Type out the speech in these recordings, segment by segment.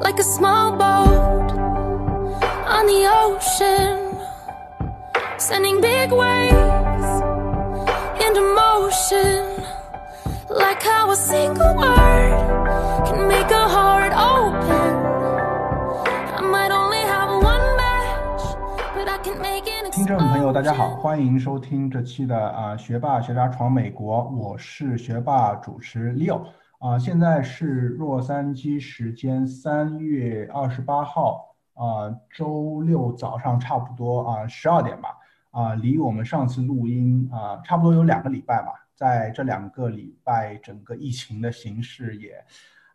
like a small boat on the ocean, sending big waves into motion, like how a single word can make a heart open. I might only have one match, but I can make an 听众朋友，大家好， explosion. 欢迎收听这期的啊、学霸学渣闯美国，我是学霸主持 Leo 啊、现在是洛杉矶时间三月二十八号啊、周六早上差不多啊十二点吧啊、离我们上次录音啊、差不多有两个礼拜嘛，在这两个礼拜，整个疫情的形势也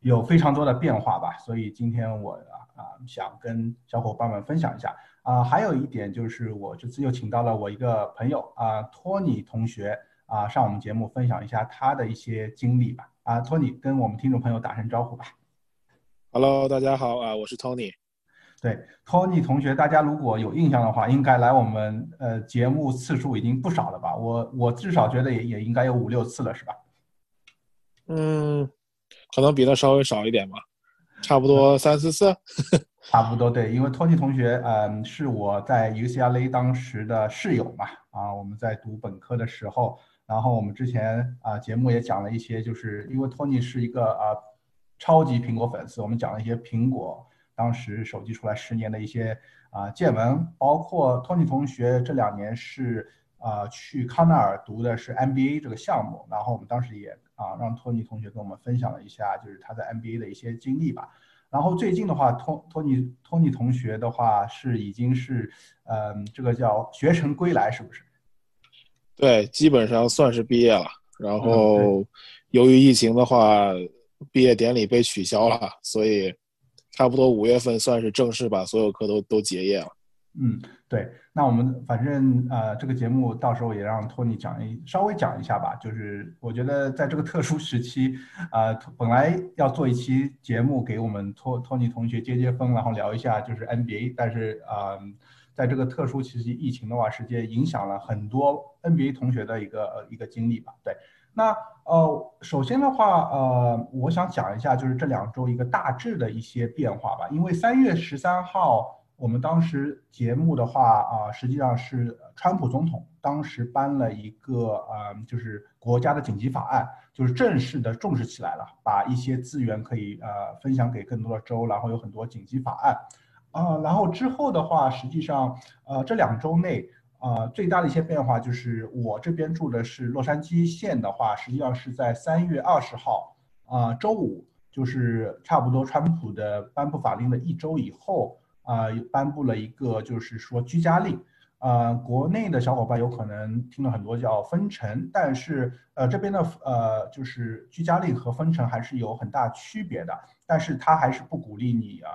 有非常多的变化吧，所以今天我啊、想跟小伙伴们分享一下。啊、还有一点就是，我这次又请到了我一个朋友啊、托尼同学啊、上我们节目分享一下他的一些经历吧。啊、托尼跟我们听众朋友打声招呼吧。Hello，大家好啊，我是 Tony。对，托尼同学，大家如果有印象的话，应该来我们呃节目次数已经不少了吧？我我至少觉得也也应该有五六次了，是吧？嗯，可能比他稍微少一点吧，差不多三四次。差不多对，因为托尼同学，嗯，是我在 UCLA 当时的室友嘛，啊，我们在读本科的时候，然后我们之前啊节目也讲了一些，就是因为托尼是一个啊超级苹果粉丝，我们讲了一些苹果当时手机出来十年的一些啊见闻，包括托尼同学这两年是啊去康奈尔读的是 MBA 这个项目，然后我们当时也啊让托尼同学跟我们分享了一下，就是他在 MBA 的一些经历吧。然后最近的话，托托尼托尼同学的话是已经是，嗯，这个叫学成归来，是不是？对，基本上算是毕业了。然嗯后由于疫情的话，毕业典礼被取消了，所以差不多五月份算是正式把所有课都都结业了。嗯，对。那我们反正呃，这个节目到时候也让托尼讲一稍微讲一下吧。就是我觉得在这个特殊时期，呃，本来要做一期节目给我们托托尼同学接接风，然后聊一下就是 NBA，但是呃，在这个特殊时期疫情的话，实际影响了很多 NBA 同学的一个呃一个经历吧。对。那呃，首先的话，呃，我想讲一下就是这两周一个大致的一些变化吧。因为三月十三号，我们当时节目的话啊、实际上是川普总统当时颁了一个呃，就是国家的紧急法案，就是正式的重视起来了，把一些资源可以呃分享给更多的州，然后有很多紧急法案。啊、然后之后的话，实际上，呃，这两周内，呃，最大的一些变化就是我这边住的是洛杉矶县的话，实际上是在三月二十号，啊、周五，就是差不多川普的颁布法令的一周以后，啊、颁布了一个就是说居家令。呃，国内的小伙伴有可能听了很多叫封城，但是呃这边的呃就是居家令和封城还是有很大区别的，但是它还是不鼓励你啊、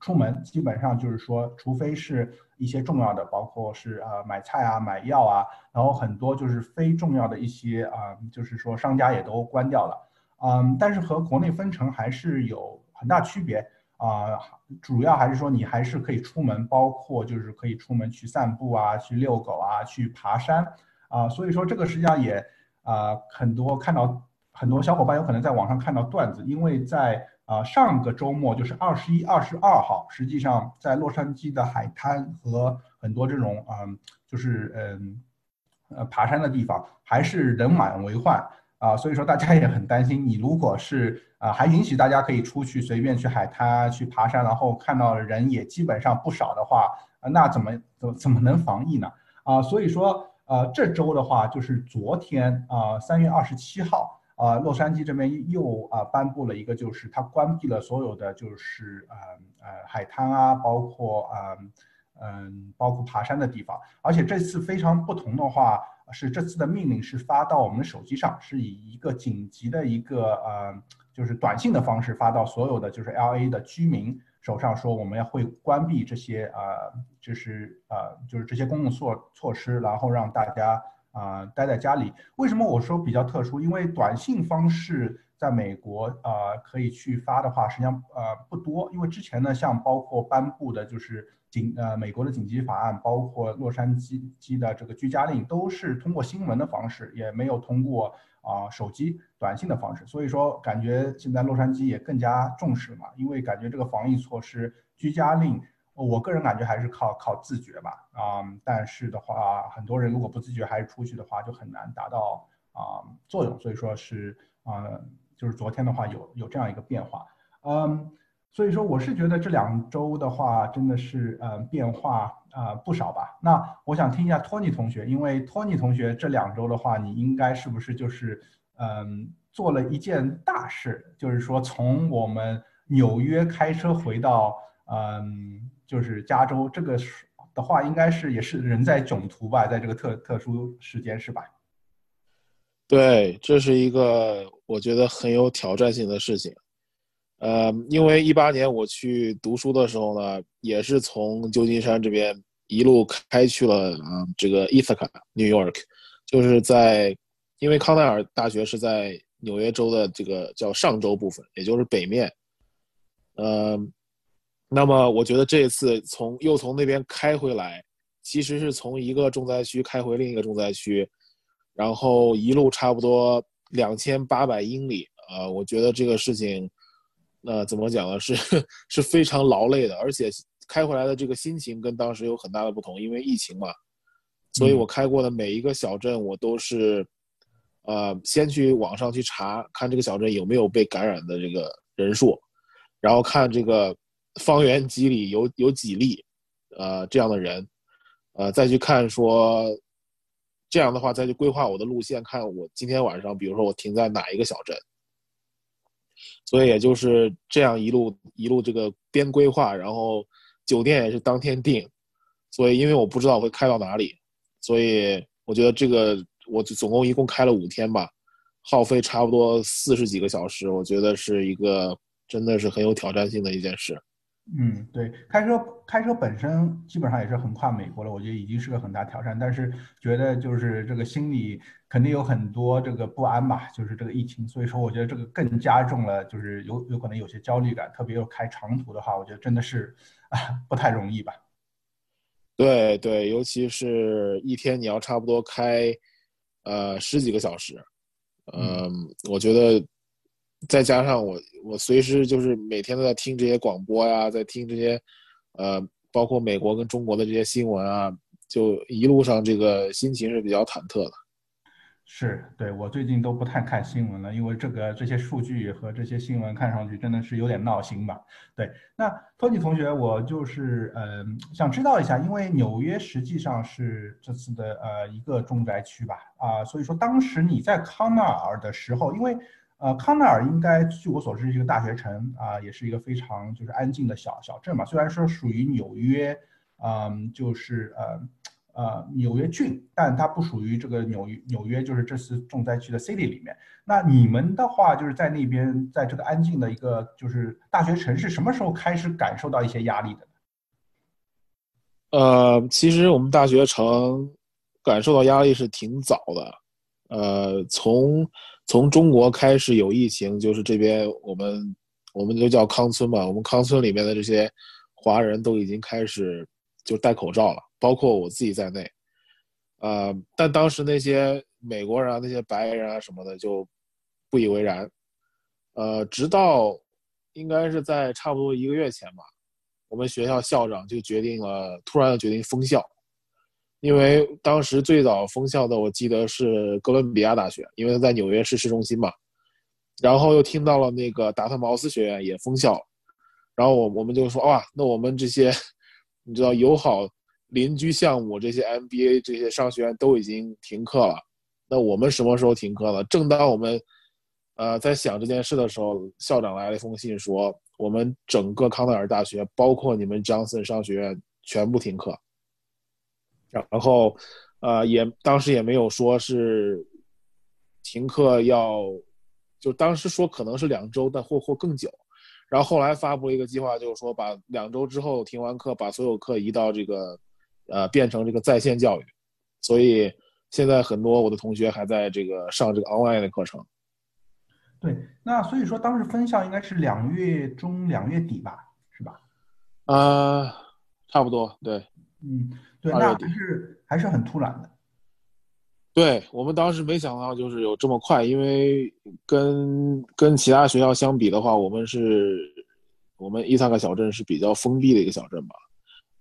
出门，基本上就是说，除非是一些重要的，包括是呃买菜啊、买药啊，然后很多就是非重要的一些啊、就是说商家也都关掉了，嗯，但是和国内分成还是有很大区别啊、主要还是说你还是可以出门，包括就是可以出门去散步啊、去遛狗啊、去爬山。啊、所以说这个实际上也啊、很多看到很多小伙伴有可能在网上看到段子，因为在啊、上个周末就是二十一、二十二号，实际上在洛杉矶的海滩和很多这种嗯、就是嗯呃爬山的地方还是人满为患啊、所以说大家也很担心，你如果是啊、还允许大家可以出去随便去海滩去爬山，然后看到人也基本上不少的话，那怎么怎么怎么能防疫呢？啊、所以说呃这周的话就是昨天啊三、月二十七号。啊，洛杉矶这边又啊颁布了一个，就是它关闭了所有的就是呃呃海滩啊，包括啊嗯包括爬山的地方，而且这次非常不同的话是这次的命令是发到我们手机上，是以一个紧急的一个呃就是短信的方式发到所有的就是 L A 的居民手上，说我们要会关闭这些呃就是呃就是这些公共措措施，然后让大家。啊、待在家里。为什么我说比较特殊？因为短信方式在美国啊、可以去发的话，实际上呃不多。因为之前呢，像包括颁布的就是紧呃美国的紧急法案，包括洛杉矶的这个居家令，都是通过新闻的方式，也没有通过啊手机短信的方式。所以说，感觉现在洛杉矶也更加重视了嘛，因为感觉这个防疫措施、居家令，我个人感觉还是靠靠自觉吧。啊，但是的话，很多人如果不自觉还是出去的话，就很难达到啊作用。所以说是啊，就是昨天的话有有这样一个变化，嗯。所以说，我是觉得这两周的话，真的是呃变化啊不少吧。那我想听一下托尼同学，因为托尼同学这两周的话，你应该是不是就是嗯做了一件大事，就是说从我们纽约开车回到嗯就是加州，这个的话应该是也是人在囧途吧，在这个特特殊时间是吧？对，这是一个我觉得很有挑战性的事情。呃，因为一八年我去读书的时候呢，也是从旧金山这边一路开去了啊，这个伊斯卡 New York，就是在，因为康奈尔大学是在纽约州的这个叫上州部分，也就是北面。呃，那么我觉得这一次从又从那边开回来，其实是从一个重灾区开回另一个重灾区，然后一路差不多两千八百英里啊，我觉得这个事情。那怎么讲呢？是 是非常劳累的，而且开回来的这个心情跟当时有很大的不同，因为疫情嘛。所以我开过的每一个小镇，我都是，呃，先去网上去查看这个小镇有没有被感染的这个人数，然后看这个方圆几里有有几例，呃，这样的人，呃，再去看说，这样的话再去规划我的路线，看我今天晚上，比如说我停在哪一个小镇。所以也就是这样一路一路这个边规划，然后酒店也是当天订，所以因为我不知道会开到哪里，所以我觉得这个我总共一共开了五天吧，耗费差不多四十几个小时，我觉得是一个真的是很有挑战性的一件事。嗯，对，开车开车本身基本上也是横跨美国了，我觉得已经是个很大挑战。但是觉得就是这个心里肯定有很多这个不安吧，就是这个疫情，所以说我觉得这个更加重了，就是有有可能有些焦虑感。特别又开长途的话，我觉得真的是啊不太容易吧。对对，尤其是一天你要差不多开呃十几个小时，嗯，我觉得。再加上我，我随时就是每天都在听这些广播呀，在听这些，呃，包括美国跟中国的这些新闻啊，就一路上这个心情是比较忐忑的。是，对我最近都不太看新闻了，因为这个这些数据和这些新闻看上去真的是有点闹心吧？对，那托尼同学，我就是呃想知道一下，因为纽约实际上是这次的呃一个重灾区吧？啊，所以说当时你在康奈尔的时候，因为呃，康奈尔应该据我所知是一个大学城啊，也是一个非常就是安静的小小镇嘛。虽然说属于纽约，嗯，就是呃呃纽约郡，但它不属于这个纽约纽约就是这次重灾区的 city 里面。那你们的话就是在那边，在这个安静的一个就是大学城市，什么时候开始感受到一些压力的？呃，其实我们大学城感受到压力是挺早的，呃，从。从中国开始有疫情，就是这边我们我们就叫康村嘛。我们康村里面的这些华人都已经开始就戴口罩了，包括我自己在内。呃，但当时那些美国人啊、那些白人啊什么的就不以为然。呃，直到应该是在差不多一个月前吧，我们学校校长就决定了，突然决定封校。因为当时最早封校的，我记得是哥伦比亚大学，因为在纽约市市中心嘛。然后又听到了那个达特茅斯学院也封校，然后我我们就说哇，那我们这些你知道友好邻居项目这些 MBA 这些商学院都已经停课了，那我们什么时候停课了？正当我们呃在想这件事的时候，校长来了一封信说，我们整个康奈尔大学，包括你们 Johnson 商学院全部停课。然后，呃，也当时也没有说是停课要，就当时说可能是两周，但或或更久。然后后来发布了一个计划，就是说把两周之后停完课，把所有课移到这个，呃，变成这个在线教育。所以现在很多我的同学还在这个上这个 online 的课程。对，那所以说当时分校应该是两月中两月底吧，是吧？啊，差不多，对，嗯。对，那还是还是很突然的。对我们当时没想到就是有这么快，因为跟跟其他学校相比的话，我们是，我们伊萨克小镇是比较封闭的一个小镇吧。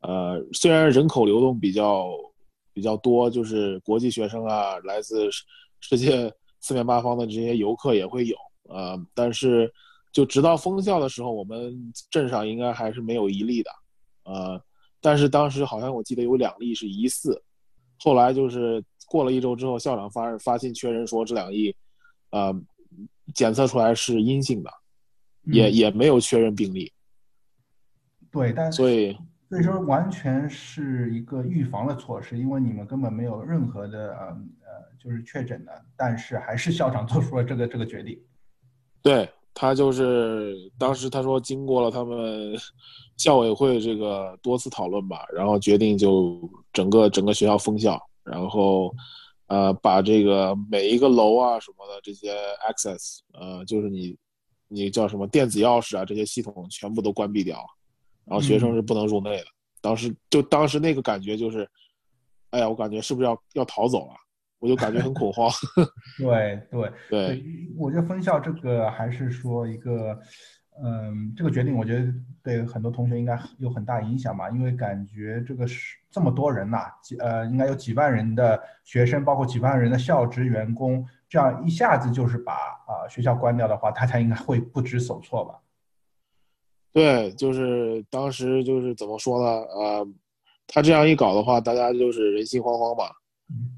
呃，虽然人口流动比较比较多，就是国际学生啊，来自世界四面八方的这些游客也会有，呃，但是就直到封校的时候，我们镇上应该还是没有一例的，呃，但是当时好像我记得有两例是疑似，后来就是过了一周之后，校长发发信确认说这两例，呃，检测出来是阴性的，也也没有确认病例。对，但所以所以说完全是一个预防的措施，因为你们根本没有任何的呃呃就是确诊的，但是还是校长做出了这个这个决定。对他就是当时他说经过了他们校委会这个多次讨论吧，然后决定就整个整个学校封校，然后呃把这个每一个楼啊什么的这些 access 呃就是你你叫什么电子钥匙啊这些系统全部都关闭掉。然后学生是不能入内的。当时就当时那个感觉就是，哎呀，我感觉是不是要要逃走了？我就感觉很恐慌。对对对，我觉得分校这个还是说一个，嗯，这个决定我觉得对很多同学应该有很大影响吧，因为感觉这个是这么多人呐，几呃应该有几万人的学生，包括几万人的校职员工，这样一下子就是把啊学校关掉的话，大家应该会不知所措吧。对，就是当时就是怎么说呢？呃，他这样一搞的话，大家就是人心惶惶吧，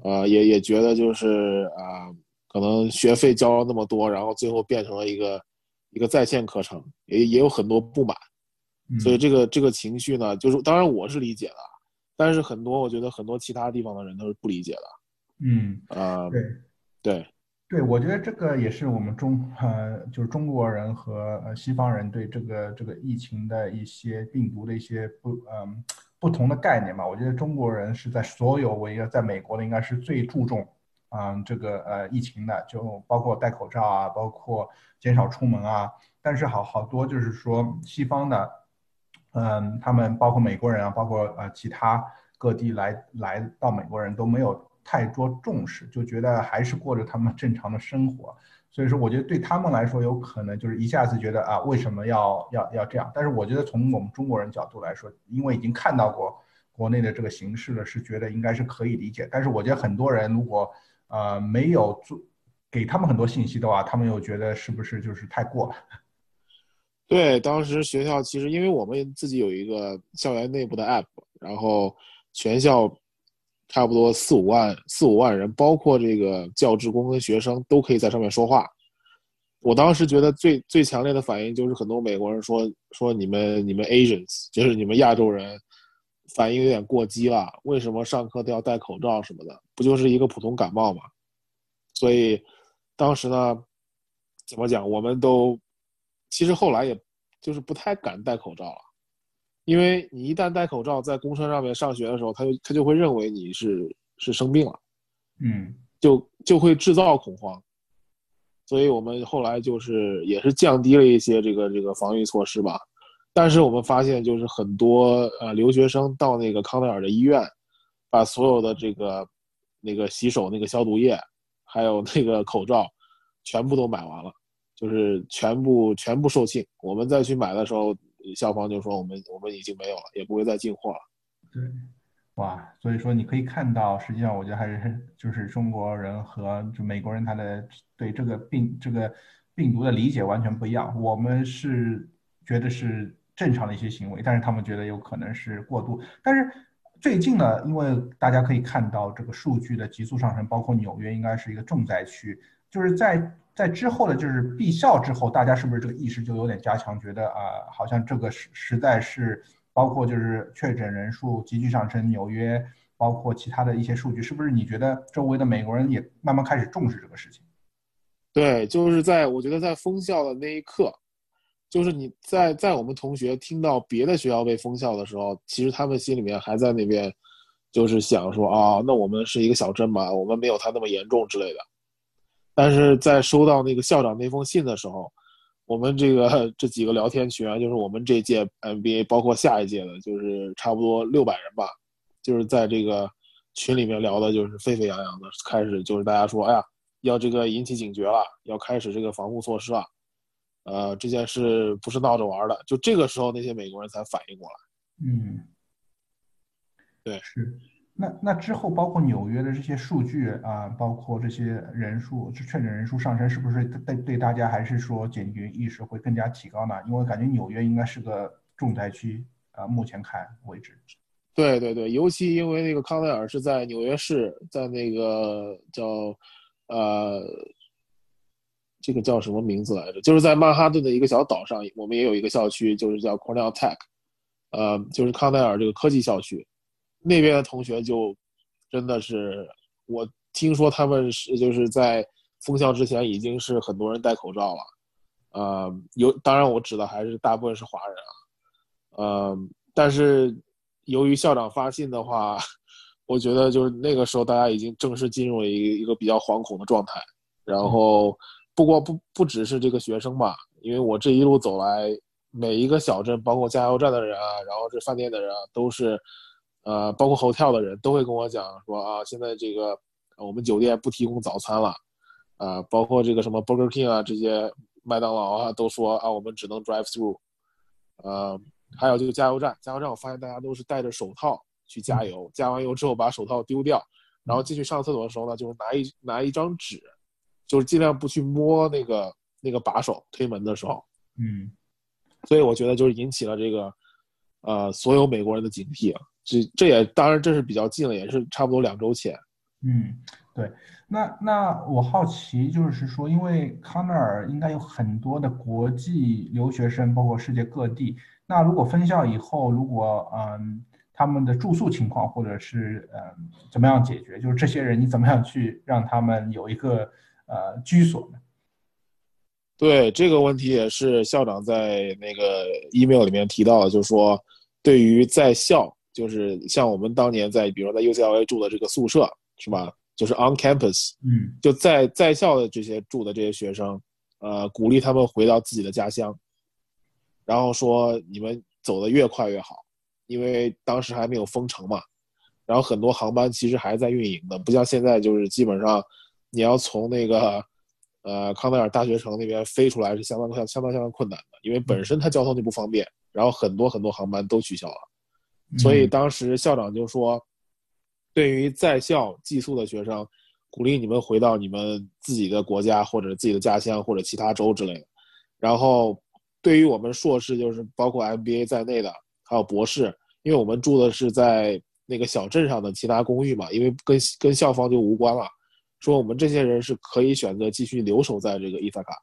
呃，也也觉得就是啊，可能学费交了那么多，然后最后变成了一个一个在线课程，也也有很多不满，所以这个这个情绪呢，就是当然我是理解的，但是很多我觉得很多其他地方的人都是不理解的。嗯，啊，对，对。对，我觉得这个也是我们中呃，就是中国人和呃西方人对这个这个疫情的一些病毒的一些不嗯不同的概念嘛。我觉得中国人是在所有我一个在美国的应该是最注重嗯这个呃疫情的，就包括戴口罩啊，包括减少出门啊。但是好好多就是说西方的，嗯，他们包括美国人啊，包括呃其他各地来来到美国人都没有。太多重视，就觉得还是过着他们正常的生活，所以说我觉得对他们来说，有可能就是一下子觉得啊，为什么要要要这样？但是我觉得从我们中国人角度来说，因为已经看到过国内的这个形势了，是觉得应该是可以理解。但是我觉得很多人如果呃没有做给他们很多信息的话，他们又觉得是不是就是太过了？对，当时学校其实因为我们自己有一个校园内部的 app，然后全校。差不多四五万四五万人，包括这个教职工跟学生都可以在上面说话。我当时觉得最最强烈的反应就是很多美国人说说你们你们 Asians 就是你们亚洲人反应有点过激了，为什么上课都要戴口罩什么的？不就是一个普通感冒吗？所以当时呢，怎么讲？我们都其实后来也就是不太敢戴口罩了。因为你一旦戴口罩在公车上面上学的时候，他就他就会认为你是是生病了，嗯，就就会制造恐慌，所以我们后来就是也是降低了一些这个这个防御措施吧。但是我们发现就是很多呃留学生到那个康奈尔的医院，把所有的这个那个洗手那个消毒液，还有那个口罩，全部都买完了，就是全部全部售罄。我们再去买的时候。校方就说我们我们已经没有了，也不会再进货了。对，哇，所以说你可以看到，实际上我觉得还是就是中国人和就美国人他的对这个病这个病毒的理解完全不一样。我们是觉得是正常的一些行为，但是他们觉得有可能是过度。但是最近呢，因为大家可以看到这个数据的急速上升，包括纽约应该是一个重灾区，就是在。在之后的，就是闭校之后，大家是不是这个意识就有点加强？觉得啊，好像这个实实在是，包括就是确诊人数急剧上升，纽约，包括其他的一些数据，是不是你觉得周围的美国人也慢慢开始重视这个事情？对，就是在我觉得在封校的那一刻，就是你在在我们同学听到别的学校被封校的时候，其实他们心里面还在那边，就是想说啊，那我们是一个小镇嘛，我们没有他那么严重之类的。但是在收到那个校长那封信的时候，我们这个这几个聊天群啊，就是我们这届 MBA，包括下一届的，就是差不多六百人吧，就是在这个群里面聊的就是沸沸扬扬的，开始就是大家说，哎呀，要这个引起警觉了，要开始这个防护措施了，呃，这件事不是闹着玩的。就这个时候，那些美国人才反应过来。嗯，对，是。那那之后，包括纽约的这些数据啊，包括这些人数，确诊人数上升，是不是对对大家还是说检举意识会更加提高呢？因为感觉纽约应该是个重灾区啊，目前看为止。对对对，尤其因为那个康奈尔是在纽约市，在那个叫呃，这个叫什么名字来着？就是在曼哈顿的一个小岛上，我们也有一个校区，就是叫 Cornell Tech，呃，就是康奈尔这个科技校区。那边的同学就真的是，我听说他们是就是在封校之前已经是很多人戴口罩了，呃，有当然我指的还是大部分是华人啊，呃，但是由于校长发信的话，我觉得就是那个时候大家已经正式进入了一一个比较惶恐的状态，然后不过不不只是这个学生吧，因为我这一路走来，每一个小镇，包括加油站的人啊，然后这饭店的人啊，都是。呃，包括 hotel 的人都会跟我讲说啊，现在这个我们酒店不提供早餐了，啊，包括这个什么 Burger King 啊，这些麦当劳啊，都说啊，我们只能 drive through。呃，还有就是加油站，加油站我发现大家都是戴着手套去加油，加完油之后把手套丢掉，然后进去上厕所的时候呢，就是拿一拿一张纸，就是尽量不去摸那个那个把手，推门的时候。嗯，所以我觉得就是引起了这个呃所有美国人的警惕啊。这这也当然这是比较近了，也是差不多两周前。嗯，对。那那我好奇就是说，因为康奈尔应该有很多的国际留学生，包括世界各地。那如果分校以后，如果嗯他们的住宿情况或者是嗯怎么样解决，就是这些人你怎么样去让他们有一个呃居所呢？对这个问题也是校长在那个 email 里面提到的，就是说对于在校。就是像我们当年在，比如说在 UCLA 住的这个宿舍，是吧？就是 on campus，嗯，就在在校的这些住的这些学生，呃，鼓励他们回到自己的家乡，然后说你们走得越快越好，因为当时还没有封城嘛，然后很多航班其实还在运营的，不像现在就是基本上你要从那个呃康奈尔大学城那边飞出来是相当相相当相当困难的，因为本身它交通就不方便，然后很多很多航班都取消了。所以当时校长就说，对于在校寄宿的学生，鼓励你们回到你们自己的国家或者自己的家乡或者其他州之类的。然后，对于我们硕士，就是包括 MBA 在内的，还有博士，因为我们住的是在那个小镇上的其他公寓嘛，因为跟跟校方就无关了。说我们这些人是可以选择继续留守在这个伊萨卡。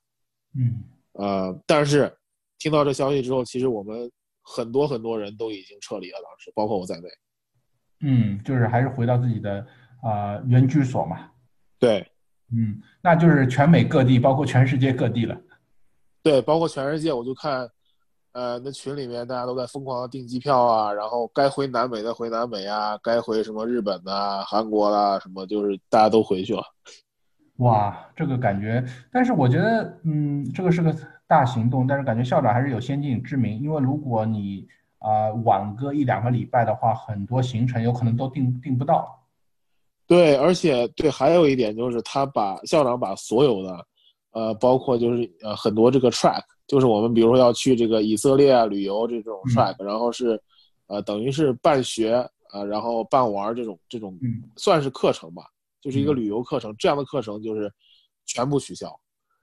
嗯，呃，但是听到这消息之后，其实我们。很多很多人都已经撤离了，当时包括我在内。嗯，就是还是回到自己的啊原居所嘛。对，嗯，那就是全美各地，包括全世界各地了。对，包括全世界，我就看，呃，那群里面大家都在疯狂的订机票啊，然后该回南美的回南美啊，该回什么日本啊、韩国啦，什么就是大家都回去了。哇，这个感觉，但是我觉得，嗯，这个是个。大行动，但是感觉校长还是有先见之明，因为如果你啊晚个一两个礼拜的话，很多行程有可能都订订不到。对，而且对，还有一点就是他把校长把所有的，呃，包括就是呃很多这个 track，就是我们比如说要去这个以色列啊旅游这种 track，然后是，呃，等于是办学啊，然后办玩这种这种，算是课程吧，就是一个旅游课程，这样的课程就是全部取消。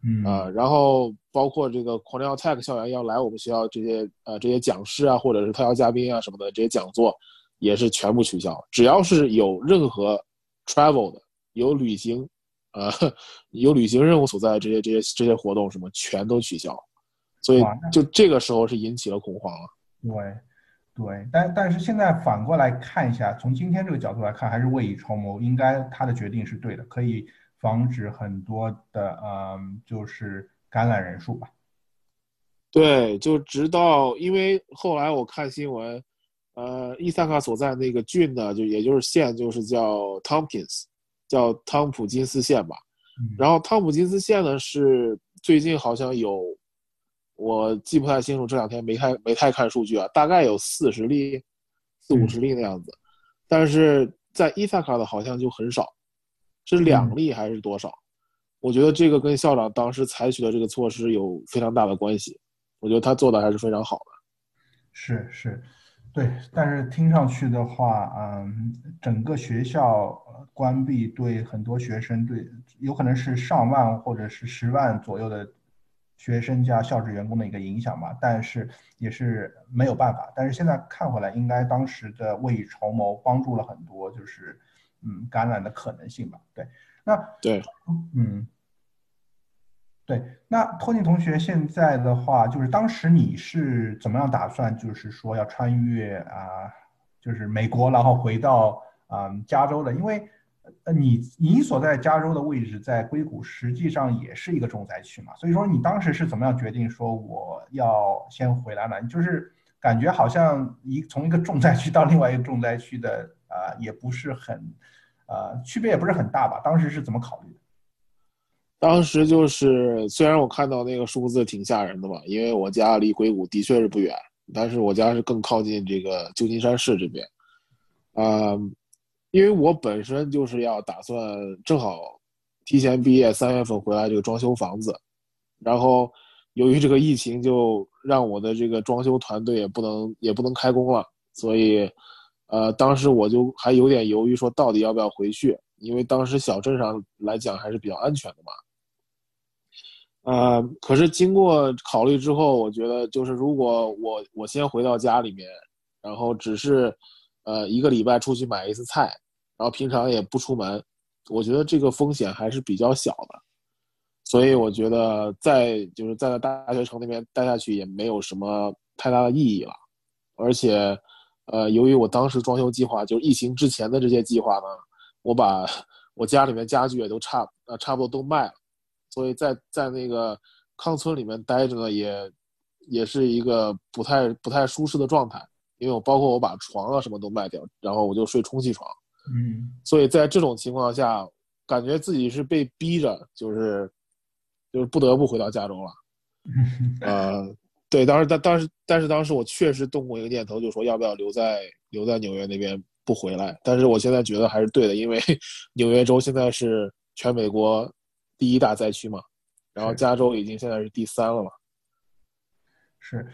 嗯啊，然后包括这个 Cornell Tech 校园要来我们学校这些呃这些讲师啊，或者是特邀嘉宾啊什么的这些讲座，也是全部取消。只要是有任何 travel 的、有旅行，呃，有旅行任务所在的这些这些这些活动什么，全都取消。所以就这个时候是引起了恐慌了。对，对，但但是现在反过来看一下，从今天这个角度来看，还是未雨绸缪，应该他的决定是对的，可以。防止很多的嗯，就是感染人数吧。对，就直到因为后来我看新闻，呃，伊萨卡所在那个郡呢，就也就是县，就是叫 Tompkins，叫汤普金斯县吧。然后汤普金斯县呢是最近好像有，我记不太清楚，这两天没太没太看数据啊，大概有四十例，四五十例那样子。但是在伊萨卡的好像就很少，是两例还是多少？我觉得这个跟校长当时采取的这个措施有非常大的关系。我觉得他做的还是非常好的。是是，对。但是听上去的话，嗯，整个学校关闭对很多学生，对有可能是上万或者是十万左右的学生加校职员工的一个影响吧。但是也是没有办法。但是现在看回来，应该当时的未雨绸缪，帮助了很多，就是嗯感染的可能性吧。对，那对，嗯。对，那托尼同学现在的话，就是当时你是怎么样打算，就是说要穿越啊，就是美国，然后回到啊加州的？因为呃，你你所在加州的位置在硅谷，实际上也是一个重灾区嘛。所以说，你当时是怎么样决定说我要先回来呢？就是感觉好像一从一个重灾区到另外一个重灾区的啊，也不是很呃区别也不是很大吧？当时是怎么考虑的？当时就是，虽然我看到那个数字挺吓人的嘛，因为我家离硅谷的确是不远，但是我家是更靠近这个旧金山市这边，啊，因为我本身就是要打算正好提前毕业，三月份回来这个装修房子，然后由于这个疫情，就让我的这个装修团队也不能也不能开工了，所以，呃，当时我就还有点犹豫，说到底要不要回去，因为当时小镇上来讲还是比较安全的嘛。呃，可是经过考虑之后，我觉得就是如果我我先回到家里面，然后只是，呃，一个礼拜出去买一次菜，然后平常也不出门，我觉得这个风险还是比较小的，所以我觉得在就是在大学城那边待下去也没有什么太大的意义了，而且，呃，由于我当时装修计划就是疫情之前的这些计划呢，我把我家里面家具也都差呃差不多都卖了。所以在在那个康村里面待着呢，也也是一个不太不太舒适的状态，因为我包括我把床啊什么都卖掉，然后我就睡充气床。嗯，所以在这种情况下，感觉自己是被逼着，就是就是不得不回到加州了。呃，对，当时但当时但是当时我确实动过一个念头，就说要不要留在留在纽约那边不回来。但是我现在觉得还是对的，因为 纽约州现在是全美国。第一大灾区嘛，然后加州已经现在是第三了嘛。是，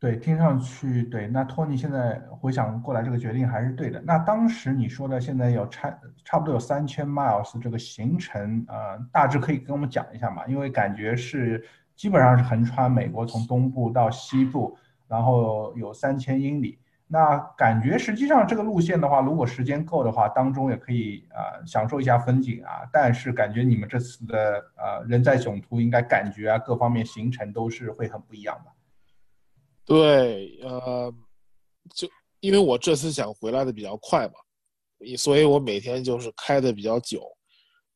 对，听上去对。那托尼现在回想过来，这个决定还是对的。那当时你说的现在有差差不多有三千 miles 这个行程，呃，大致可以跟我们讲一下嘛？因为感觉是基本上是横穿美国，从东部到西部，然后有三千英里。那感觉实际上这个路线的话，如果时间够的话，当中也可以啊享受一下风景啊。但是感觉你们这次的呃人在囧途，应该感觉啊各方面行程都是会很不一样的。对，呃，就因为我这次想回来的比较快嘛，所以我每天就是开的比较久。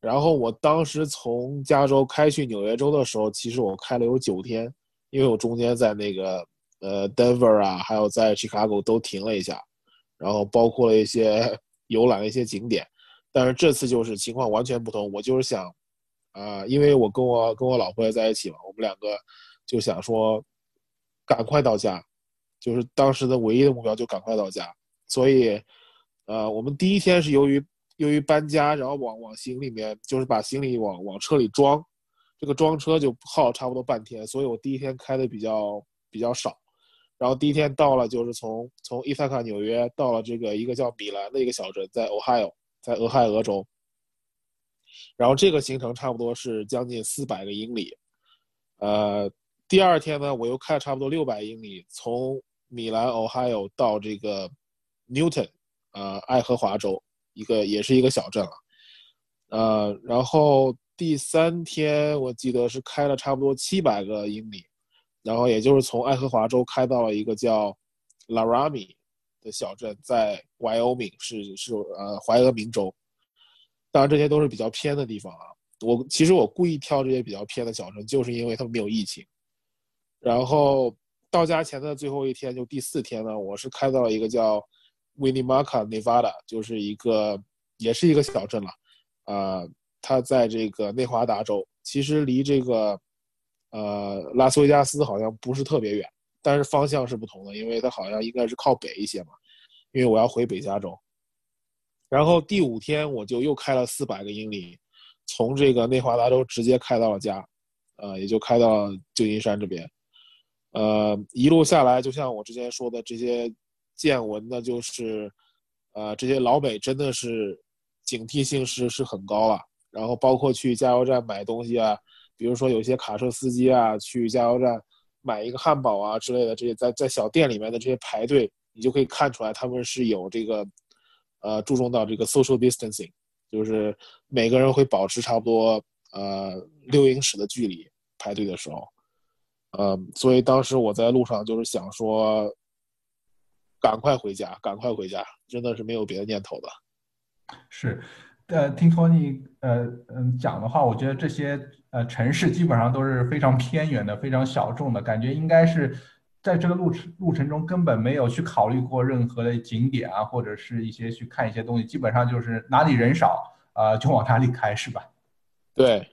然后我当时从加州开去纽约州的时候，其实我开了有九天，因为我中间在那个。呃，Denver 啊，还有在 Chicago 都停了一下，然后包括了一些游览了一些景点，但是这次就是情况完全不同。我就是想，啊，因为我跟我跟我老婆也在一起嘛，我们两个就想说，赶快到家，就是当时的唯一的目标就赶快到家。所以，呃，我们第一天是由于由于搬家，然后往往行里面就是把行李往往车里装，这个装车就耗差不多半天，所以我第一天开的比较比较少。然后第一天到了，就是从从伊萨卡纽约到了这个一个叫米兰的一个小镇，在 Ohio，在俄亥俄州。然后这个行程差不多是将近四百个英里。呃，第二天呢，我又开了差不多六百英里，从米兰 Ohio 到这个 Newton，呃，爱荷华州一个也是一个小镇了。呃，然后第三天我记得是开了差不多七百个英里。然后也就是从爱荷华州开到了一个叫 Laramie 的小镇，在 Wyoming 是是呃怀俄明州。当然这些都是比较偏的地方啊。我其实我故意挑这些比较偏的小镇，就是因为他们没有疫情。然后到家前的最后一天，就第四天呢，我是开到了一个叫 Winnemucca Nevada，就是一个也是一个小镇了。呃，它在这个内华达州，其实离这个。呃，拉斯维加斯好像不是特别远，但是方向是不同的，因为它好像应该是靠北一些嘛。因为我要回北加州，然后第五天我就又开了四百个英里，从这个内华达州直接开到了家，呃，也就开到旧金山这边，呃，一路下来，就像我之前说的，这些见闻呢，就是，呃，这些老美真的是警惕性是是很高了。然后包括去加油站买东西啊，比如说有些卡车司机啊，去加油站买一个汉堡啊之类的，这些在在小店里面的这些排队，你就可以看出来他们是有这个。呃，注重到这个 social distancing，就是每个人会保持差不多呃六英尺的距离排队的时候，呃，所以当时我在路上就是想说，赶快回家，赶快回家，真的是没有别的念头的。是，呃，听托尼呃嗯讲的话，我觉得这些呃城市基本上都是非常偏远的、非常小众的，感觉应该是。在这个路程路程中根本没有去考虑过任何的景点啊，或者是一些去看一些东西，基本上就是哪里人少啊就往哪里开，是吧？对，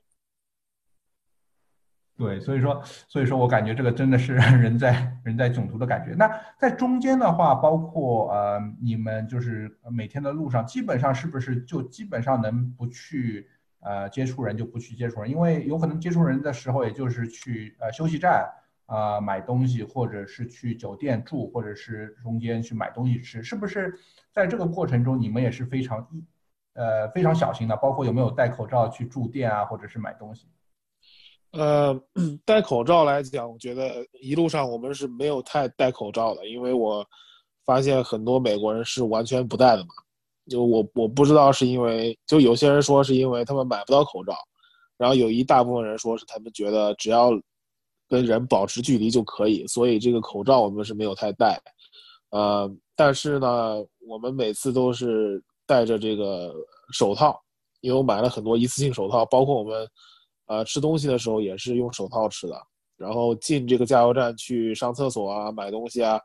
对，所以说，所以说我感觉这个真的是人在人在囧途的感觉。那在中间的话，包括呃你们就是每天的路上，基本上是不是就基本上能不去呃接触人就不去接触人？因为有可能接触人的时候，也就是去呃休息站。啊，买东西，或者是去酒店住，或者是中间去买东西吃，是不是在这个过程中你们也是非常一呃非常小心的？包括有没有戴口罩去住店啊，或者是买东西？呃，戴口罩来讲，我觉得一路上我们是没有太戴口罩的，因为我发现很多美国人是完全不戴的嘛。就我我不知道是因为，就有些人说是因为他们买不到口罩，然后有一大部分人说是他们觉得只要。跟人保持距离就可以，所以这个口罩我们是没有太戴，呃，但是呢，我们每次都是戴着这个手套，因为我买了很多一次性手套，包括我们，呃，吃东西的时候也是用手套吃的，然后进这个加油站去上厕所啊、买东西啊，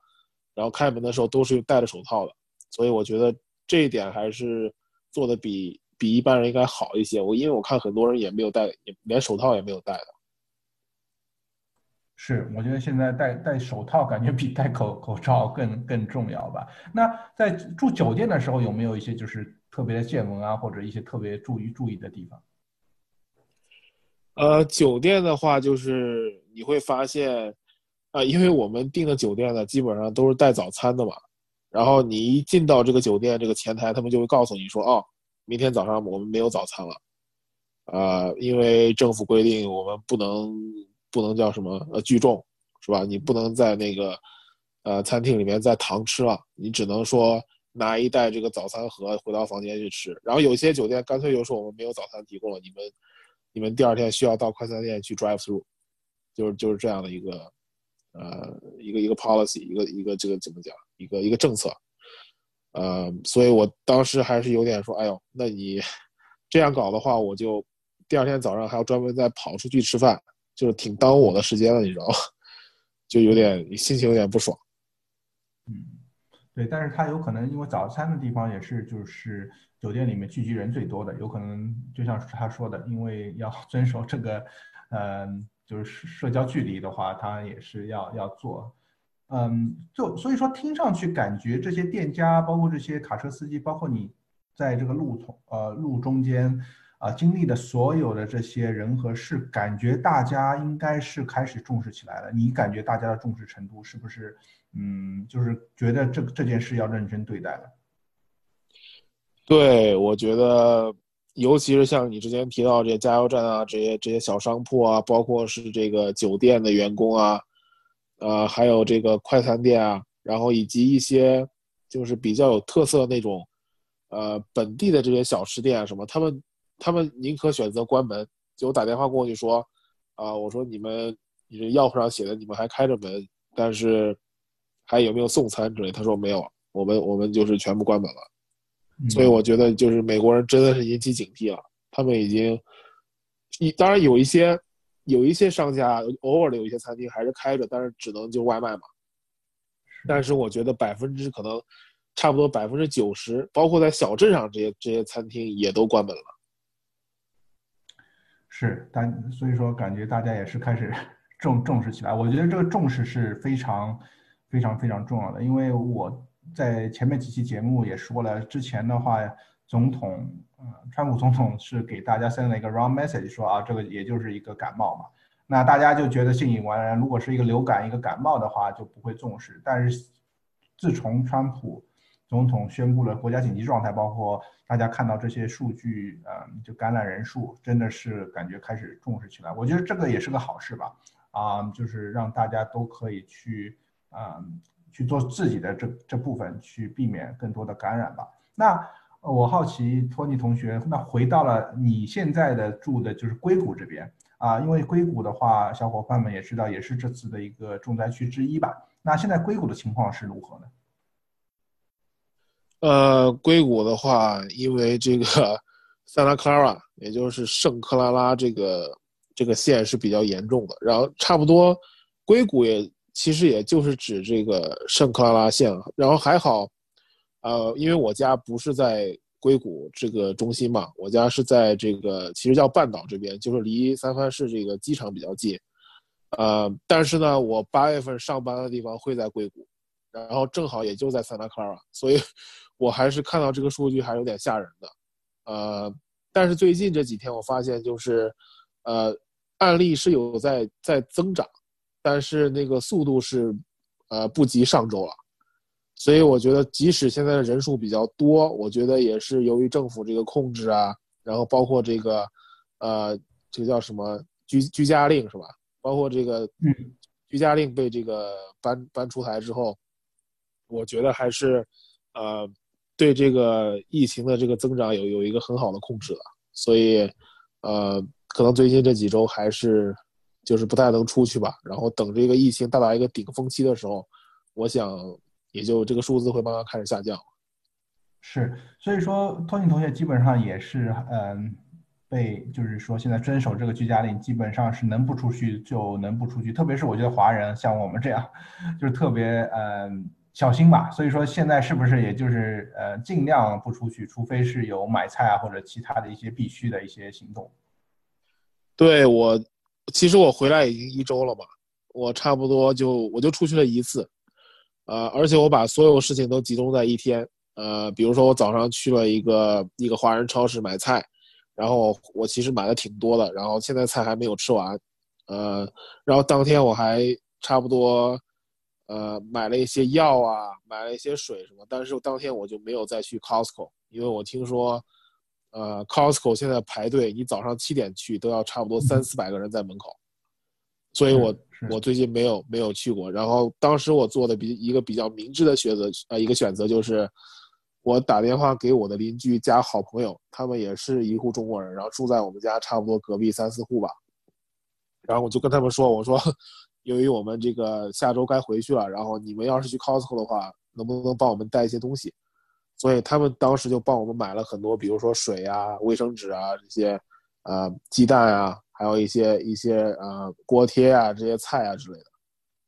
然后开门的时候都是戴着手套的，所以我觉得这一点还是做的比比一般人应该好一些。我因为我看很多人也没有戴，连手套也没有戴的。是，我觉得现在戴戴手套感觉比戴口口罩更更重要吧。那在住酒店的时候，有没有一些就是特别的见闻啊，或者一些特别注意注意的地方？呃，酒店的话，就是你会发现，啊，因为我们订的酒店呢，基本上都是带早餐的嘛。然后你一进到这个酒店这个前台，他们就会告诉你说，哦，明天早上我们没有早餐了，啊，因为政府规定我们不能。不能叫什么呃聚众，是吧？你不能在那个，呃，餐厅里面在堂吃了，你只能说拿一袋这个早餐盒回到房间去吃。然后有些酒店干脆就说我们没有早餐提供了，你们，你们第二天需要到快餐店去 drive through，就是就是这样的一个，呃，一个一个 policy，一个一个这个怎么讲，一个一个政策，呃，所以我当时还是有点说，哎呦，那你这样搞的话，我就第二天早上还要专门再跑出去吃饭。就是挺耽误我的时间的，你知道吗？就有点心情有点不爽。嗯，对，但是他有可能因为早餐的地方也是就是酒店里面聚集人最多的，有可能就像他说的，因为要 遵守这个，嗯，就是社交距离的话，他也是要要做。嗯，就所以说听上去感觉这些店家，包括这些卡车司机，包括你在这个路从呃路中间。啊，经历的所有的这些人和事，感觉大家应该是开始重视起来了。你感觉大家的重视程度是不是？嗯，就是觉得这这件事要认真对待了。对，我觉得，尤其是像你之前提到这些加油站啊，这些这些小商铺啊，包括是这个酒店的员工啊，呃，还有这个快餐店啊，然后以及一些就是比较有特色那种，呃，本地的这些小吃店啊什么，他们。他们宁可选择关门，就打电话过去说，啊，我说你们，你这药铺上写的你们还开着门，但是还有没有送餐之类？他说没有，我们我们就是全部关门了。所以我觉得就是美国人真的是引起警惕了，他们已经，一当然有一些有一些商家偶尔的有一些餐厅还是开着，但是只能就外卖嘛。但是我觉得百分之可能差不多百分之九十，包括在小镇上这些这些餐厅也都关门了。是，但所以说感觉大家也是开始重重视起来。我觉得这个重视是非常非常非常重要的，因为我在前面几期节目也说了，之前的话总统，呃，川普总统是给大家 send 了一个 wrong message，说啊，这个也就是一个感冒嘛。那大家就觉得信以为然，如果是一个流感、一个感冒的话，就不会重视。但是自从川普总统宣布了国家紧急状态，包括大家看到这些数据，嗯，就感染人数真的是感觉开始重视起来。我觉得这个也是个好事吧，啊，就是让大家都可以去，嗯，去做自己的这这部分，去避免更多的感染吧。那我好奇托尼同学，那回到了你现在的住的就是硅谷这边。啊，因为硅谷的话，小伙伴们也知道，也是这次的一个重灾区之一吧。那现在硅谷的情况是如何呢？呃，硅谷的话，因为这个 Santa Clara，也就是圣克拉拉这个这个县是比较严重的。然后差不多，硅谷也其实也就是指这个圣克拉拉县。然后还好，呃，因为我家不是在。硅谷这个中心嘛，我家是在这个其实叫半岛这边，就是离三藩市这个机场比较近。呃，但是呢，我八月份上班的地方会在硅谷，然后正好也就在 Santa Clara，所以 我还是看到这个数据还是有点吓人的。呃，但是最近这几天我发现就是，呃，案例是有在在增长，但是那个速度是，呃，不及上周了。所以我觉得，即使现在的人数比较多，我觉得也是由于政府这个控制啊，然后包括这个，呃，这个叫什么居居家令是吧？包括这个，嗯，居家令被这个搬搬出台之后，我觉得还是，呃，对这个疫情的这个增长有有一个很好的控制了。所以，呃，可能最近这几周还是就是不太能出去吧。然后等这个疫情到达一个顶峰期的时候，我想。也就这个数字会慢慢开始下降，是，所以说托尼同学基本上也是，嗯，被就是说现在遵守这个居家令，基本上是能不出去就能不出去，特别是我觉得华人像我们这样，就是特别嗯小心吧。所以说现在是不是也就是呃尽量不出去，除非是有买菜啊或者其他的一些必须的一些行动。对我，其实我回来已经一周了嘛，我差不多就我就出去了一次。呃，而且我把所有事情都集中在一天。呃，比如说我早上去了一个一个华人超市买菜，然后我其实买的挺多的，然后现在菜还没有吃完。呃，然后当天我还差不多，呃，买了一些药啊，买了一些水什么。但是当天我就没有再去 Costco，因为我听说，呃，Costco 现在排队，你早上七点去都要差不多三四百个人在门口。所以我我最近没有没有去过，然后当时我做的比一个比较明智的选择，呃，一个选择就是，我打电话给我的邻居加好朋友，他们也是一户中国人，然后住在我们家差不多隔壁三四户吧，然后我就跟他们说，我说，由于我们这个下周该回去了，然后你们要是去 Costco 的话，能不能帮我们带一些东西？所以他们当时就帮我们买了很多，比如说水啊、卫生纸啊这些，呃，鸡蛋啊。还有一些一些呃锅贴啊这些菜啊之类的，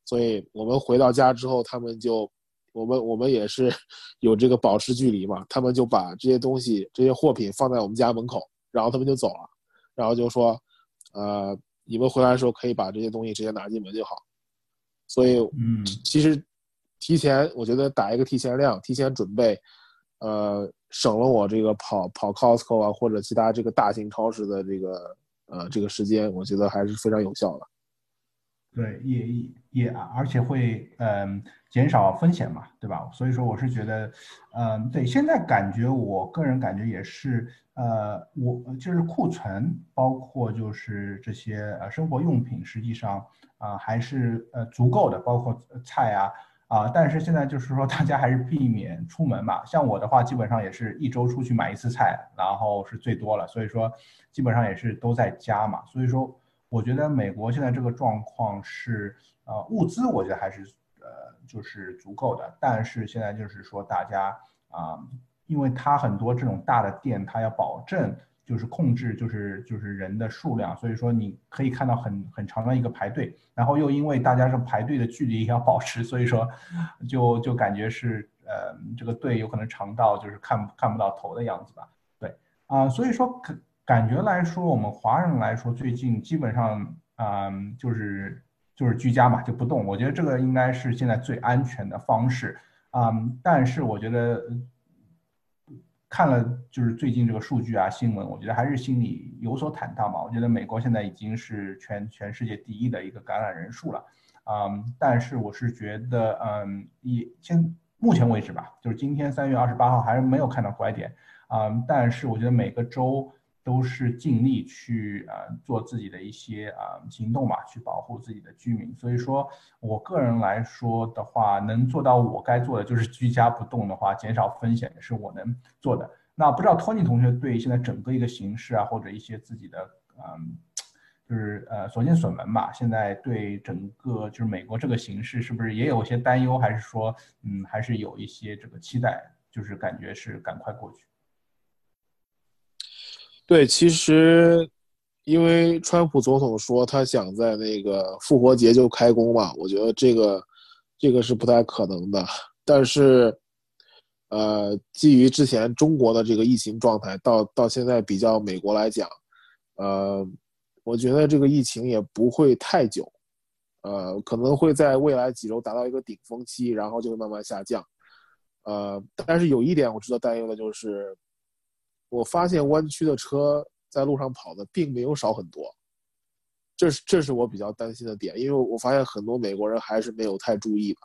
所以我们回到家之后，他们就我们我们也是有这个保持距离嘛，他们就把这些东西这些货品放在我们家门口，然后他们就走了，然后就说，呃，你们回来的时候可以把这些东西直接拿进门就好。所以，嗯，其实提前我觉得打一个提前量，提前准备，呃，省了我这个跑跑 Costco 啊或者其他这个大型超市的这个。呃，这个时间我觉得还是非常有效的。对，也也而且会嗯减少风险嘛，对吧？所以说我是觉得，嗯，对，现在感觉我个人感觉也是，呃，我就是库存，包括就是这些呃生活用品，实际上啊还是呃足够的，包括菜啊。啊，但是现在就是说，大家还是避免出门嘛。像我的话，基本上也是一周出去买一次菜，然后是最多了。所以说，基本上也是都在家嘛。所以说，我觉得美国现在这个状况是，呃，物资我觉得还是呃就是足够的。但是现在就是说，大家啊，因为它很多这种大的店，它要保证。就是控制，就是就是人的数量，所以说你可以看到很很长的一个排队，然后又因为大家是排队的距离要保持，所以说就就感觉是呃这个队有可能长到就是看看不到头的样子吧。对啊，所以说感感觉来说，我们华人来说最近基本上嗯就是就是居家嘛就不动，我觉得这个应该是现在最安全的方式啊。但是我觉得。看了就是最近这个数据啊新闻，我觉得还是心里有所坦荡吧。我觉得美国现在已经是全全世界第一的一个感染人数了，嗯，但是我是觉得，嗯，以现目前为止吧，就是今天三月二十八号还是没有看到拐点，嗯，但是我觉得每个州。都是尽力去呃做自己的一些啊行动吧，去保护自己的居民。所以说我个人来说的话，能做到我该做的就是居家不动的话，减少风险也是我能做的。那不知道托尼同学对现在整个一个形势啊，或者一些自己的嗯，就是呃所见所闻吧，现在对整个就是美国这个形势是不是也有些担忧，还是说嗯还是有一些这个期待，就是感觉是赶快过去。对，其实，因为川普总统说他想在那个复活节就开工嘛，我觉得这个，这个是不太可能的。但是，呃，基于之前中国的这个疫情状态，到到现在比较美国来讲，呃，我觉得这个疫情也不会太久，呃，可能会在未来几周达到一个顶峰期，然后就会慢慢下降。呃，但是有一点我值得担忧的就是。我发现弯曲的车在路上跑的并没有少很多，这是这是我比较担心的点，因为我发现很多美国人还是没有太注意吧，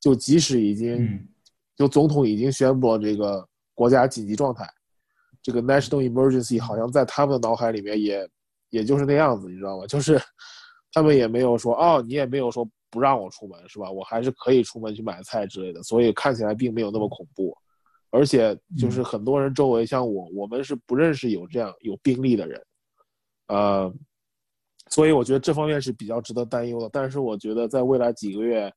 就即使已经，就总统已经宣布了这个国家紧急状态，这个 national emergency 好像在他们的脑海里面也也就是那样子，你知道吗？就是他们也没有说哦，你也没有说不让我出门是吧？我还是可以出门去买菜之类的，所以看起来并没有那么恐怖。而且就是很多人周围像我，我们是不认识有这样有病例的人，呃，所以我觉得这方面是比较值得担忧的。但是我觉得在未来几个月，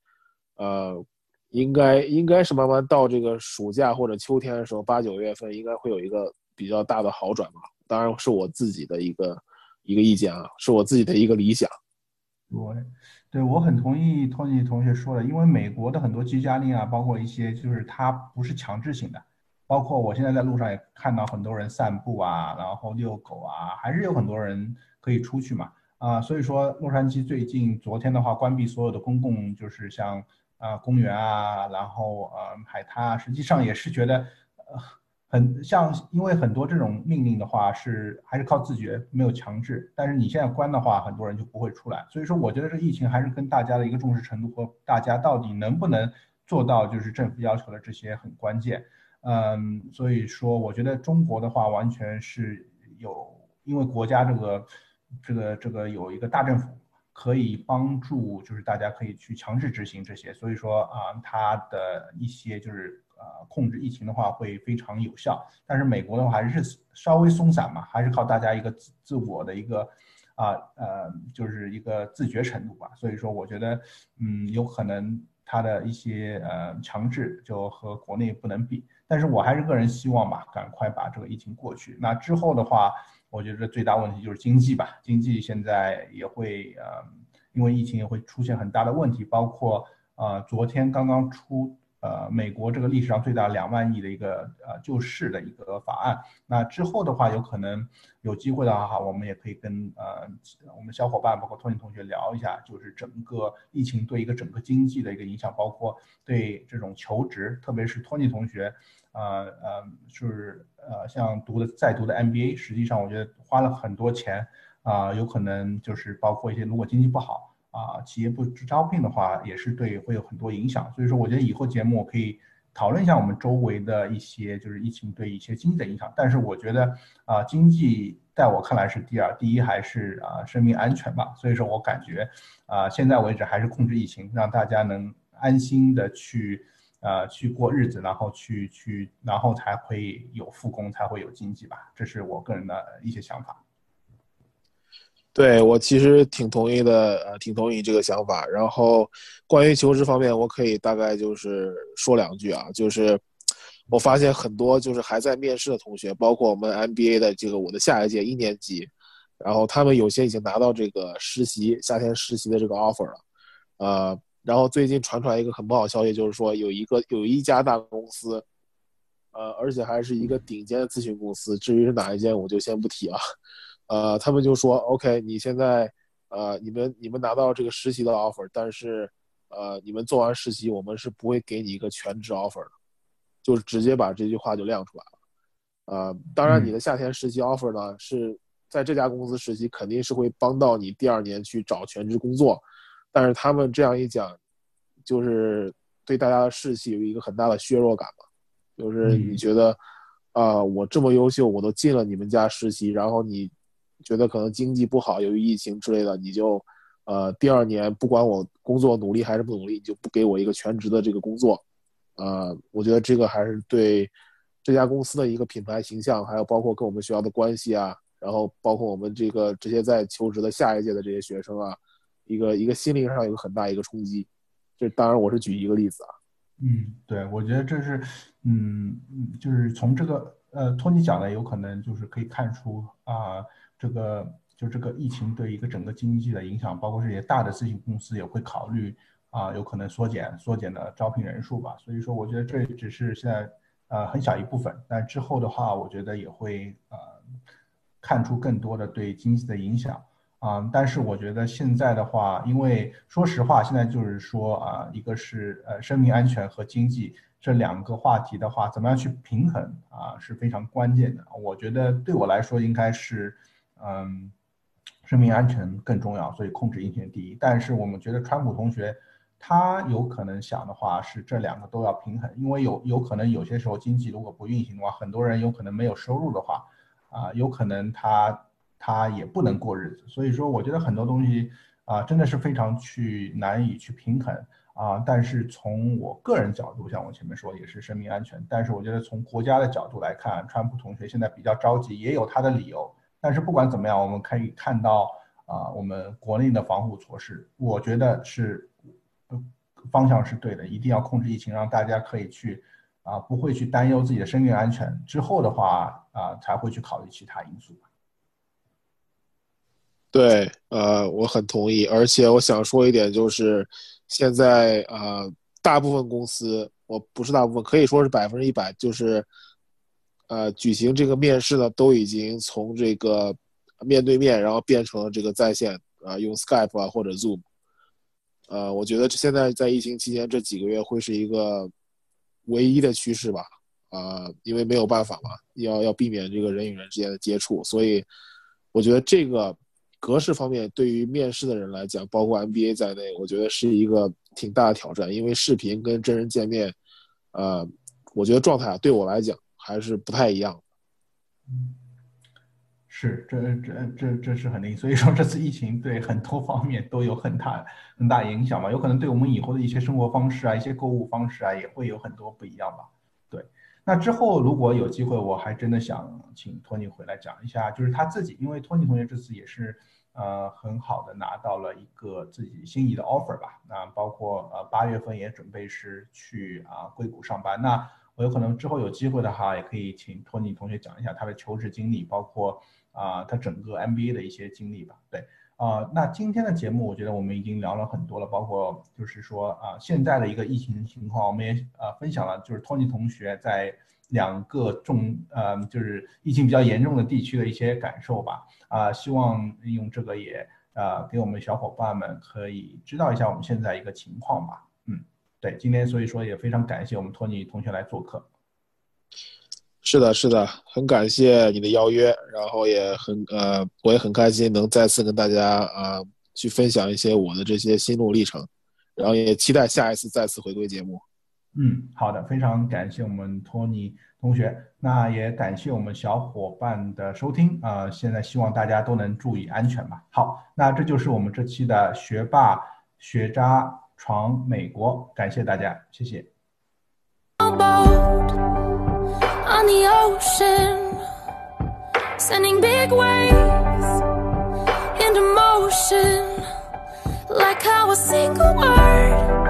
呃，应该应该是慢慢到这个暑假或者秋天的时候，八九月份应该会有一个比较大的好转吧。当然是我自己的一个一个意见啊，是我自己的一个理想。我，对我很同意托尼同学说的，因为美国的很多居家令啊，包括一些就是它不是强制性的。包括我现在在路上也看到很多人散步啊，然后遛狗啊，还是有很多人可以出去嘛。啊，所以说洛杉矶最近昨天的话关闭所有的公共，就是像啊公园啊，然后呃海滩啊，实际上也是觉得呃很像，因为很多这种命令的话是还是靠自觉，没有强制。但是你现在关的话，很多人就不会出来。所以说，我觉得这疫情还是跟大家的一个重视程度和大家到底能不能做到，就是政府要求的这些很关键。嗯，所以说，我觉得中国的话，完全是有，因为国家这个，这个，这个有一个大政府可以帮助，就是大家可以去强制执行这些，所以说啊，它的一些就是呃控制疫情的话会非常有效。但是美国的话还是稍微松散嘛，还是靠大家一个自自我的一个啊呃，就是一个自觉程度吧。所以说，我觉得嗯，有可能它的一些呃强制就和国内不能比。但是我还是个人希望吧，赶快把这个疫情过去。那之后的话，我觉得最大问题就是经济吧，经济现在也会呃，因为疫情也会出现很大的问题，包括呃昨天刚刚出。呃，美国这个历史上最大两万亿的一个呃救市的一个法案，那之后的话，有可能有机会的话哈，我们也可以跟呃我们小伙伴，包括托尼同学聊一下，就是整个疫情对一个整个经济的一个影响，包括对这种求职，特别是托尼同学，呃呃，就是呃像读的在读的 MBA，实际上我觉得花了很多钱啊，有可能就是包括一些如果经济不好。啊，企业不招聘的话，也是对会有很多影响。所以说，我觉得以后节目我可以讨论一下我们周围的一些就是疫情对一些经济的影响。但是我觉得啊，经济在我看来是第二，第一还是啊生命安全吧。所以说我感觉啊，现在为止还是控制疫情，让大家能安心的去呃去过日子，然后去去，然后才会有复工，才会有经济吧。这是我个人的一些想法。对我其实挺同意的，呃，挺同意这个想法。然后，关于求职方面，我可以大概就是说两句啊，就是我发现很多就是还在面试的同学，包括我们 MBA 的这个我的下一届一年级，然后他们有些已经拿到这个实习夏天实习的这个 offer 了，呃，然后最近传出来一个很不好消息，就是说有一个有一家大公司，呃，而且还是一个顶尖的咨询公司，至于是哪一间，我就先不提啊。呃，他们就说，OK，你现在，呃，你们你们拿到这个实习的 offer，但是，呃，你们做完实习，我们是不会给你一个全职 offer 的，就是直接把这句话就亮出来了。呃，当然你的夏天实习 offer 呢是在这家公司实习，肯定是会帮到你第二年去找全职工作，但是他们这样一讲，就是对大家的士气有一个很大的削弱感嘛，就是你觉得，啊，我这么优秀，我都进了你们家实习，然后你觉得可能经济不好，由于疫情之类的，你就。呃，第二年不管我工作努力还是不努力，你就不给我一个全职的这个工作，呃，我觉得这个还是对这家公司的一个品牌形象，还有包括跟我们学校的关系啊，然后包括我们这个这些在求职的下一届的这些学生啊，一个一个心灵上有个很大一个冲击。这当然我是举一个例子啊。嗯，对，我觉得这是，嗯嗯，就是从这个呃托尼讲的，有可能就是可以看出啊这个。就这个疫情对一个整个经济的影响，包括这些大的咨询公司也会考虑啊，有可能缩减缩减的招聘人数吧。所以说，我觉得这只是现在呃很小一部分，但之后的话，我觉得也会呃看出更多的对经济的影响啊。但是我觉得现在的话，因为说实话，现在就是说啊，一个是呃生命安全和经济这两个话题的话，怎么样去平衡啊是非常关键的。我觉得对我来说，应该是嗯。生命安全更重要，所以控制疫情第一。但是我们觉得川普同学他有可能想的话是这两个都要平衡，因为有有可能有些时候经济如果不运行的话，很多人有可能没有收入的话，啊，有可能他他也不能过日子。所以说，我觉得很多东西啊，真的是非常去难以去平衡啊。但是从我个人角度，像我前面说也是生命安全。但是我觉得从国家的角度来看，川普同学现在比较着急，也有他的理由。但是不管怎么样，我们可以看到啊，我们国内的防护措施，我觉得是方向是对的，一定要控制疫情，让大家可以去啊，不会去担忧自己的生命安全。之后的话啊，才会去考虑其他因素。对，呃，我很同意。而且我想说一点，就是现在呃，大部分公司，我不是大部分，可以说是百分之一百，就是。呃，举行这个面试呢，都已经从这个面对面，然后变成了这个在线啊，用 Skype 啊或者 Zoom。呃，我觉得现在在疫情期间这几个月会是一个唯一的趋势吧，啊，因为没有办法嘛，要要避免这个人与人之间的接触，所以我觉得这个格式方面对于面试的人来讲，包括 MBA 在内，我觉得是一个挺大的挑战，因为视频跟真人见面，呃，我觉得状态啊对我来讲。还是不太一样，嗯，是，这这这这是很定，所以说这次疫情对很多方面都有很大很大影响嘛，有可能对我们以后的一些生活方式啊，一些购物方式啊，也会有很多不一样吧。对，那之后如果有机会，我还真的想请托尼回来讲一下，就是他自己，因为托尼同学这次也是呃很好的拿到了一个自己心仪的 offer 吧，那包括呃八月份也准备是去啊硅谷上班，那。我有可能之后有机会的话，也可以请托尼同学讲一下他的求职经历，包括啊他整个 MBA 的一些经历吧。对，啊，那今天的节目我觉得我们已经聊了很多了，包括就是说啊现在的一个疫情情况，我们也呃分享了就是托尼同学在两个重呃就是疫情比较严重的地区的一些感受吧。啊，希望用这个也呃给我们小伙伴们可以知道一下我们现在一个情况吧。对，今天所以说也非常感谢我们托尼同学来做客。是的，是的，很感谢你的邀约，然后也很呃，我也很开心能再次跟大家啊去分享一些我的这些心路历程，然后也期待下一次再次回归节目。嗯，好的，非常感谢我们托尼同学，那也感谢我们小伙伴的收听啊，现在希望大家都能注意安全吧。好，那这就是我们这期的学霸学渣。On the ocean, sending big waves into motion, like how a single word.